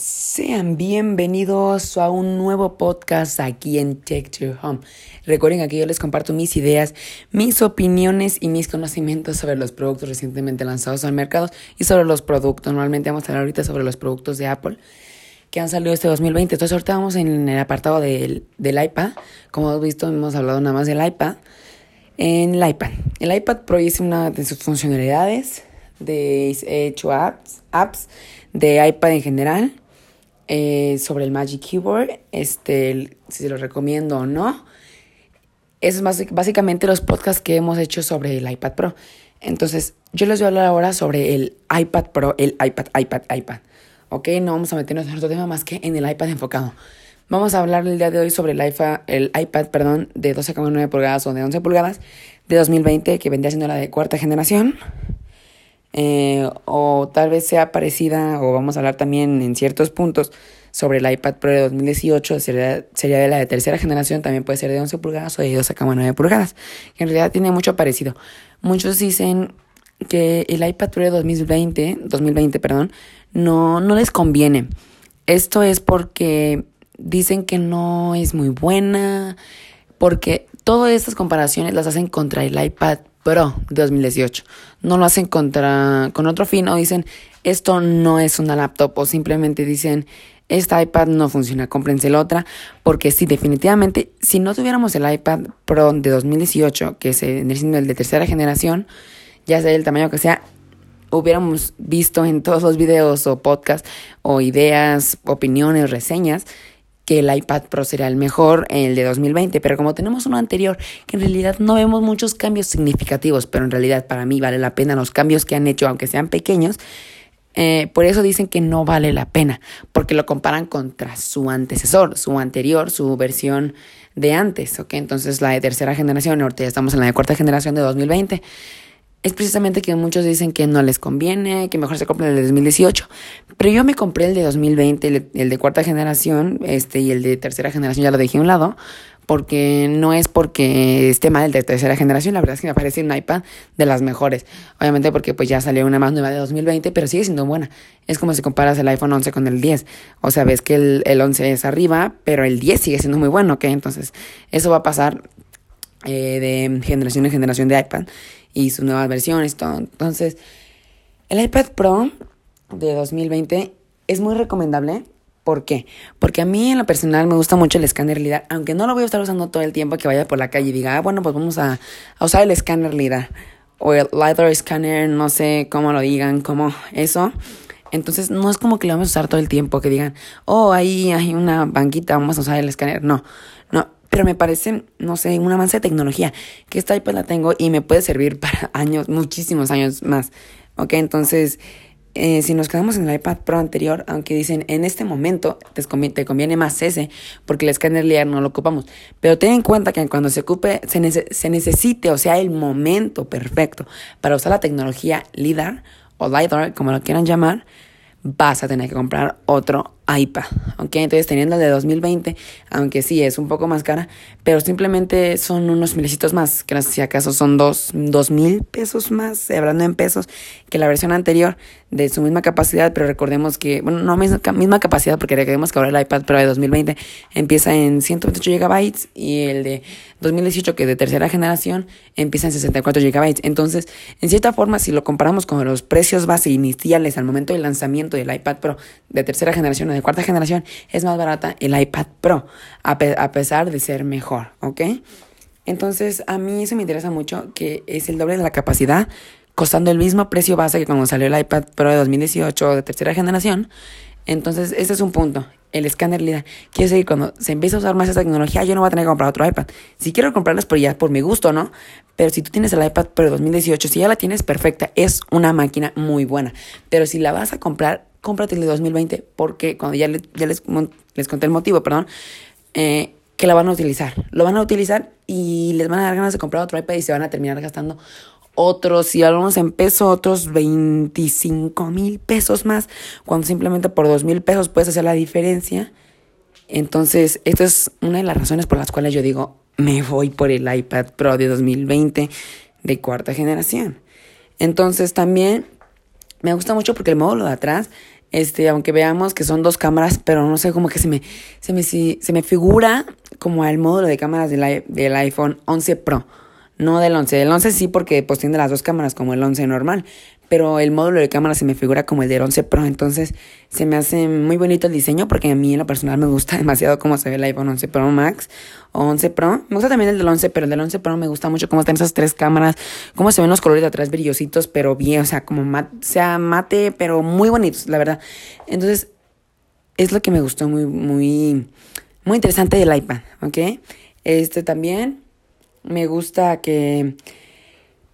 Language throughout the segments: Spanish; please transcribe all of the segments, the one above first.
Sean bienvenidos a un nuevo podcast aquí en Tech to Home. Recuerden que yo les comparto mis ideas, mis opiniones y mis conocimientos sobre los productos recientemente lanzados al mercado y sobre los productos. Normalmente vamos a hablar ahorita sobre los productos de Apple que han salido este 2020. Entonces ahorita vamos en el apartado del, del iPad. Como hemos visto, hemos hablado nada más del iPad. En el iPad. El iPad Pro es una de sus funcionalidades. De, he hecho apps, apps de iPad en general eh, sobre el Magic Keyboard, este, si se lo recomiendo o no. Es básicamente los podcasts que hemos hecho sobre el iPad Pro. Entonces, yo les voy a hablar ahora sobre el iPad Pro, el iPad, iPad, iPad. Ok, no vamos a meternos en otro tema más que en el iPad enfocado. Vamos a hablar el día de hoy sobre el iPad, el iPad perdón, de 12,9 pulgadas o de 11 pulgadas de 2020, que vendría siendo la de cuarta generación. Eh, o tal vez sea parecida, o vamos a hablar también en ciertos puntos sobre el iPad Pro de 2018, sería, sería de la de tercera generación, también puede ser de 11 pulgadas o de 12,9 pulgadas, que en realidad tiene mucho parecido. Muchos dicen que el iPad Pro de 2020, 2020 perdón, no, no les conviene. Esto es porque dicen que no es muy buena, porque todas estas comparaciones las hacen contra el iPad Pro de 2018. No lo hacen contra con otro fin o dicen esto no es una laptop o simplemente dicen esta iPad no funciona, cómprense la otra, porque sí, definitivamente, si no tuviéramos el iPad Pro de 2018, que es el de tercera generación, ya sea el tamaño que sea, hubiéramos visto en todos los videos o podcasts o ideas, opiniones, reseñas, que el iPad Pro sería el mejor, el de 2020, pero como tenemos uno anterior, que en realidad no vemos muchos cambios significativos, pero en realidad para mí vale la pena los cambios que han hecho, aunque sean pequeños, eh, por eso dicen que no vale la pena, porque lo comparan contra su antecesor, su anterior, su versión de antes, ¿ok? Entonces la de tercera generación, ahorita ya estamos en la de cuarta generación de 2020 es precisamente que muchos dicen que no les conviene, que mejor se compren el de 2018. Pero yo me compré el de 2020, el, de cuarta generación, este, y el de tercera generación ya lo dejé a un lado, porque no es porque esté mal el de tercera generación, la verdad es que me parece un iPad de las mejores. Obviamente porque pues ya salió una más nueva de 2020, pero sigue siendo buena. Es como si comparas el iPhone 11 con el 10. O sea, ves que el, el 11 es arriba, pero el 10 sigue siendo muy bueno, ¿ok? Entonces, eso va a pasar eh, de generación en generación de iPad y sus nuevas versiones, todo. Entonces, el iPad Pro de 2020 es muy recomendable. ¿Por qué? Porque a mí en lo personal me gusta mucho el escáner LIDAR, aunque no lo voy a estar usando todo el tiempo que vaya por la calle y diga, ah, bueno, pues vamos a, usar el escáner LIDAR o el LiDAR scanner, no sé cómo lo digan, como eso. Entonces no es como que lo vamos a usar todo el tiempo, que digan, oh, ahí hay una banquita, vamos a usar el escáner. No, pero me parece, no sé, un avance de tecnología, que esta iPad la tengo y me puede servir para años, muchísimos años más. Ok, entonces, eh, si nos quedamos en el iPad Pro anterior, aunque dicen en este momento te conviene, más ese, porque el escáner LIDAR no lo ocupamos. Pero ten en cuenta que cuando se ocupe, se, se necesite, o sea, el momento perfecto para usar la tecnología LIDAR o LIDAR, como lo quieran llamar, vas a tener que comprar otro iPad, ¿ok? Entonces teniendo el de 2020, aunque sí es un poco más cara, pero simplemente son unos milecitos más, que si acaso son dos, dos mil pesos más, hablando en pesos, que la versión anterior de su misma capacidad, pero recordemos que, bueno, no misma, misma capacidad, porque recordemos que ahora el iPad Pro de 2020 empieza en 128 GB y el de 2018, que es de tercera generación, empieza en 64 GB. Entonces, en cierta forma, si lo comparamos con los precios base iniciales al momento del lanzamiento del iPad Pro de tercera generación cuarta generación, es más barata el iPad Pro, a, pesar de ser mejor, ¿ok? Entonces, a mí eso me interesa mucho, que es el doble de la capacidad, costando el mismo precio base que cuando salió el iPad Pro de 2018 de tercera generación. Entonces, ese es un punto. El escáner LIDAR. Quiere decir, cuando se empieza a usar más esa tecnología, yo no voy a tener que comprar otro iPad. Si quiero comprarlas por ya, por mi gusto, ¿no? Pero si tú tienes el iPad Pro de 2018, si ya la tienes perfecta, es una máquina muy buena. Pero si la vas a comprar, cómprate el de 2020, porque cuando ya, les, les conté el motivo, perdón, eh, que la van a utilizar. Lo van a utilizar y les van a dar ganas de comprar otro iPad y se van a terminar gastando otros, si hablamos en peso, otros 25 mil pesos más, cuando simplemente por 2 mil pesos puedes hacer la diferencia. Entonces, esta es una de las razones por las cuales yo digo, me voy por el iPad Pro de 2020 de cuarta generación. Entonces, también me gusta mucho porque el módulo de atrás Este, aunque veamos que son dos cámaras, pero no sé, como que se me, se me, se me figura como el módulo de cámaras del, del iPhone 11 Pro. No del 11. El 11 sí porque pues tiene las dos cámaras como el 11 normal. Pero el módulo de cámara se me figura como el del 11 Pro. Entonces se me hace muy bonito el diseño porque a mí en lo personal me gusta demasiado cómo se ve el iPhone 11 Pro Max o 11 Pro. Me gusta también el del 11, pero el del 11 Pro me gusta mucho cómo están esas tres cámaras. Cómo se ven los colores de atrás brillositos, pero bien. O sea, como mate, sea mate, pero muy bonitos, la verdad. Entonces es lo que me gustó muy, muy, muy interesante del iPad, ¿ok? Este también me gusta que,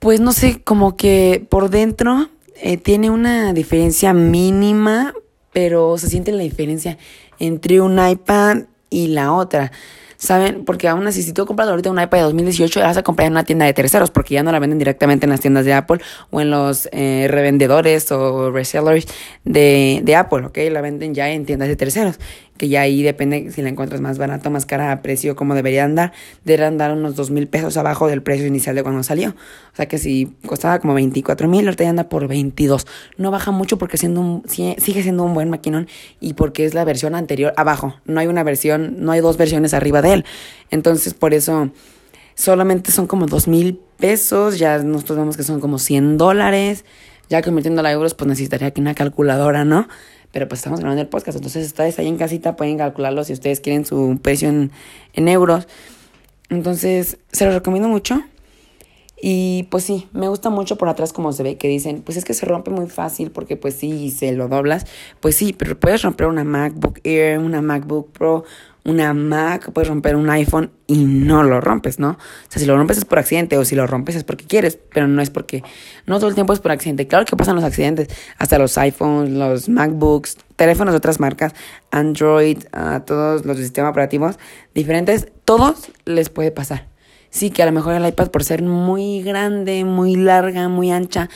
pues no sé, como que por dentro eh, tiene una diferencia mínima, pero se siente la diferencia entre un iPad y la otra. ¿Saben? Porque aún así, si tú compras ahorita un iPad de 2018, la vas a comprar en una tienda de terceros, porque ya no la venden directamente en las tiendas de Apple o en los eh, revendedores o resellers de, de Apple, ¿ok? La venden ya en tiendas de terceros que ya ahí depende si la encuentras más barata o más cara a precio como debería andar, debería andar unos dos mil pesos abajo del precio inicial de cuando salió. O sea que si costaba como 24 mil, ahorita ya anda por 22. No baja mucho porque siendo un, sigue siendo un buen maquinón y porque es la versión anterior abajo. No hay una versión, no hay dos versiones arriba de él. Entonces por eso solamente son como dos mil pesos, ya nosotros vemos que son como 100 dólares. Ya convirtiéndolo a euros, pues necesitaría que una calculadora, ¿no? Pero pues estamos grabando el podcast, entonces ustedes ahí en casita pueden calcularlo si ustedes quieren su precio en, en euros. Entonces, se lo recomiendo mucho. Y pues sí, me gusta mucho por atrás como se ve que dicen, pues es que se rompe muy fácil porque pues sí, se lo doblas. Pues sí, pero puedes romper una MacBook Air, una MacBook Pro, una Mac, puedes romper un iPhone y no lo rompes, ¿no? O sea, si lo rompes es por accidente o si lo rompes es porque quieres, pero no es porque, no todo el tiempo es por accidente. Claro que pasan los accidentes, hasta los iPhones, los MacBooks, teléfonos de otras marcas, Android, uh, todos los sistemas operativos diferentes, todos les puede pasar. Sí, que a lo mejor el iPad por ser muy grande, muy larga, muy ancha,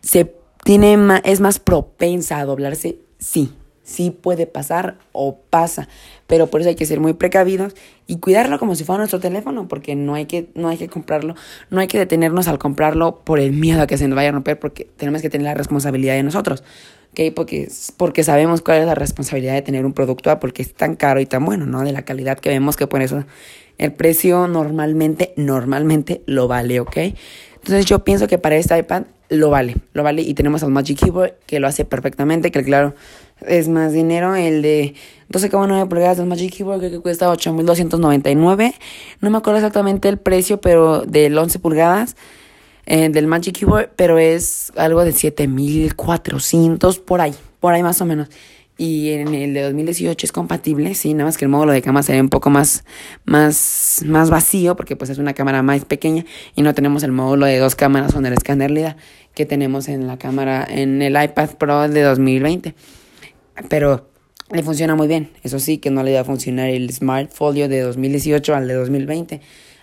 se tiene es más propensa a doblarse, sí, sí puede pasar o pasa, pero por eso hay que ser muy precavidos y cuidarlo como si fuera nuestro teléfono, porque no hay que no hay que comprarlo, no hay que detenernos al comprarlo por el miedo a que se nos vaya a romper, porque tenemos que tener la responsabilidad de nosotros, ¿ok? Porque, porque sabemos cuál es la responsabilidad de tener un producto, porque es tan caro y tan bueno, ¿no? De la calidad que vemos que por eso el precio normalmente, normalmente lo vale, ¿ok? Entonces yo pienso que para este iPad lo vale, lo vale y tenemos al Magic Keyboard que lo hace perfectamente, que claro, es más dinero. El de 12,9 pulgadas del Magic Keyboard que cuesta 8.299. No me acuerdo exactamente el precio, pero del 11 pulgadas eh, del Magic Keyboard, pero es algo de 7.400 por ahí, por ahí más o menos. Y en el de 2018 es compatible, sí, nada más que el módulo de cámara se ve un poco más, más, más vacío porque pues es una cámara más pequeña y no tenemos el módulo de dos cámaras con el escáner LIDAR que tenemos en la cámara, en el iPad Pro de 2020 pero le funciona muy bien. Eso sí, que no le va a funcionar el Smart Folio de 2018 al de 2020,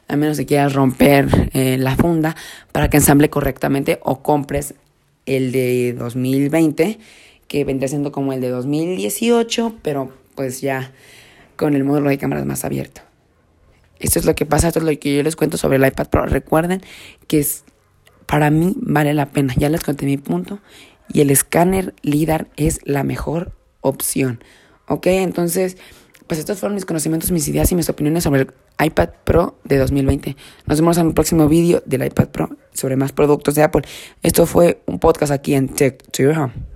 a menos que quieras romper eh, la funda para que ensamble correctamente o compres el de 2020, que vendría siendo como el de 2018, pero pues ya con el módulo de cámaras más abierto. Esto es lo que pasa, esto es lo que yo les cuento sobre el iPad Pro. Recuerden que es, para mí vale la pena. Ya les conté mi punto. Y el escáner LIDAR es la mejor opción. ¿Ok? Entonces, pues estos fueron mis conocimientos, mis ideas y mis opiniones sobre el iPad Pro de 2020. Nos vemos en el próximo vídeo del iPad Pro sobre más productos de Apple. Esto fue un podcast aquí en Tech to Your.